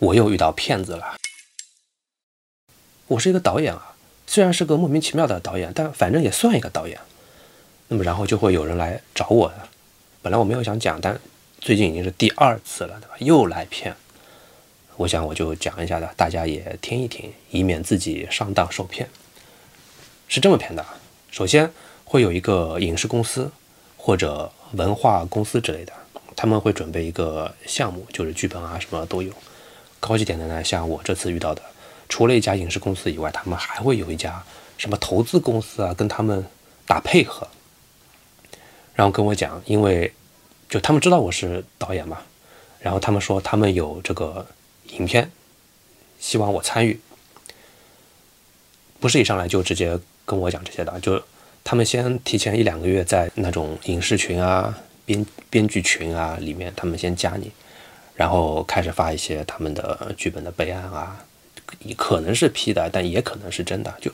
我又遇到骗子了。我是一个导演啊，虽然是个莫名其妙的导演，但反正也算一个导演。那么然后就会有人来找我的，本来我没有想讲，但最近已经是第二次了，对吧？又来骗，我想我就讲一下的，大家也听一听，以免自己上当受骗。是这么骗的，首先会有一个影视公司或者文化公司之类的，他们会准备一个项目，就是剧本啊什么都有。高级点的呢，像我这次遇到的。除了一家影视公司以外，他们还会有一家什么投资公司啊，跟他们打配合，然后跟我讲，因为就他们知道我是导演嘛，然后他们说他们有这个影片，希望我参与，不是一上来就直接跟我讲这些的，就他们先提前一两个月在那种影视群啊、编编剧群啊里面，他们先加你，然后开始发一些他们的剧本的备案啊。可能是 P 的，但也可能是真的，就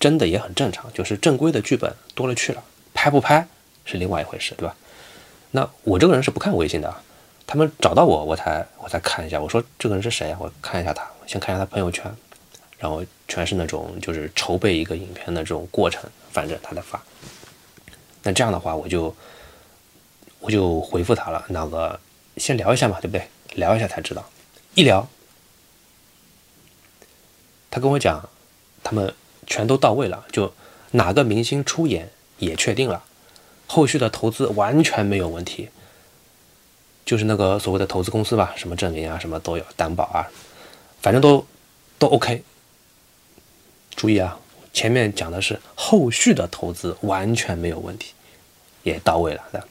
真的也很正常。就是正规的剧本多了去了，拍不拍是另外一回事，对吧？那我这个人是不看微信的，他们找到我，我才我才看一下。我说这个人是谁啊？我看一下他，先看一下他朋友圈，然后全是那种就是筹备一个影片的这种过程，反正他在发。那这样的话，我就我就回复他了，那个先聊一下嘛，对不对？聊一下才知道，一聊。他跟我讲，他们全都到位了，就哪个明星出演也确定了，后续的投资完全没有问题。就是那个所谓的投资公司吧，什么证明啊，什么都有，担保啊，反正都都 OK。注意啊，前面讲的是后续的投资完全没有问题，也到位了的。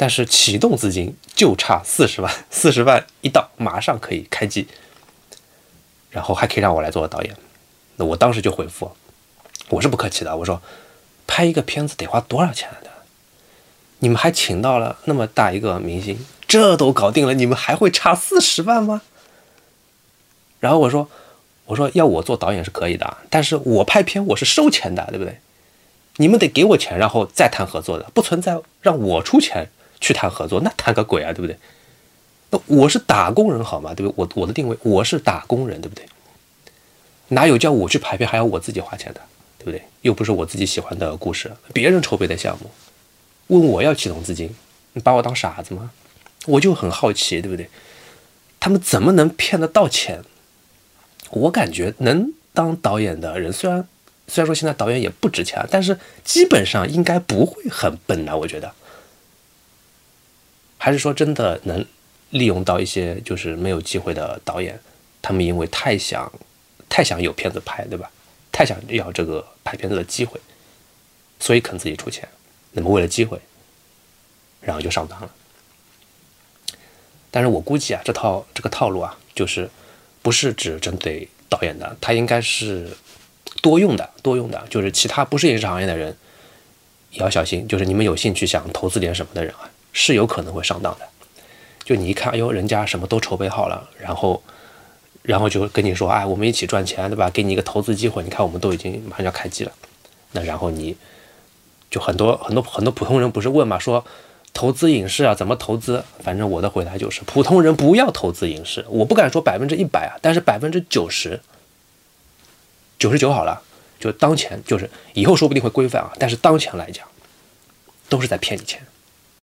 但是启动资金就差四十万，四十万一到，马上可以开机。然后还可以让我来做导演，那我当时就回复，我是不客气的，我说，拍一个片子得花多少钱的？你们还请到了那么大一个明星，这都搞定了，你们还会差四十万吗？然后我说，我说要我做导演是可以的，但是我拍片我是收钱的，对不对？你们得给我钱，然后再谈合作的，不存在让我出钱去谈合作，那谈个鬼啊，对不对？那我是打工人好吗？对不对？我我的定位我是打工人，对不对？哪有叫我去排片还要我自己花钱的，对不对？又不是我自己喜欢的故事，别人筹备的项目，问我要启动资金，你把我当傻子吗？我就很好奇，对不对？他们怎么能骗得到钱？我感觉能当导演的人，虽然虽然说现在导演也不值钱，但是基本上应该不会很笨的，我觉得。还是说真的能？利用到一些就是没有机会的导演，他们因为太想太想有片子拍，对吧？太想要这个拍片子的机会，所以肯自己出钱。那么为了机会，然后就上当了。但是我估计啊，这套这个套路啊，就是不是只针对导演的，他应该是多用的，多用的，就是其他不是影视行业的人也要小心。就是你们有兴趣想投资点什么的人啊，是有可能会上当的。就你一看，哎呦，人家什么都筹备好了，然后，然后就跟你说，哎，我们一起赚钱，对吧？给你一个投资机会。你看，我们都已经马上要开机了，那然后你就很多很多很多普通人不是问嘛，说投资影视啊，怎么投资？反正我的回答就是，普通人不要投资影视。我不敢说百分之一百啊，但是百分之九十、九十九好了，就当前就是以后说不定会规范啊，但是当前来讲，都是在骗你钱。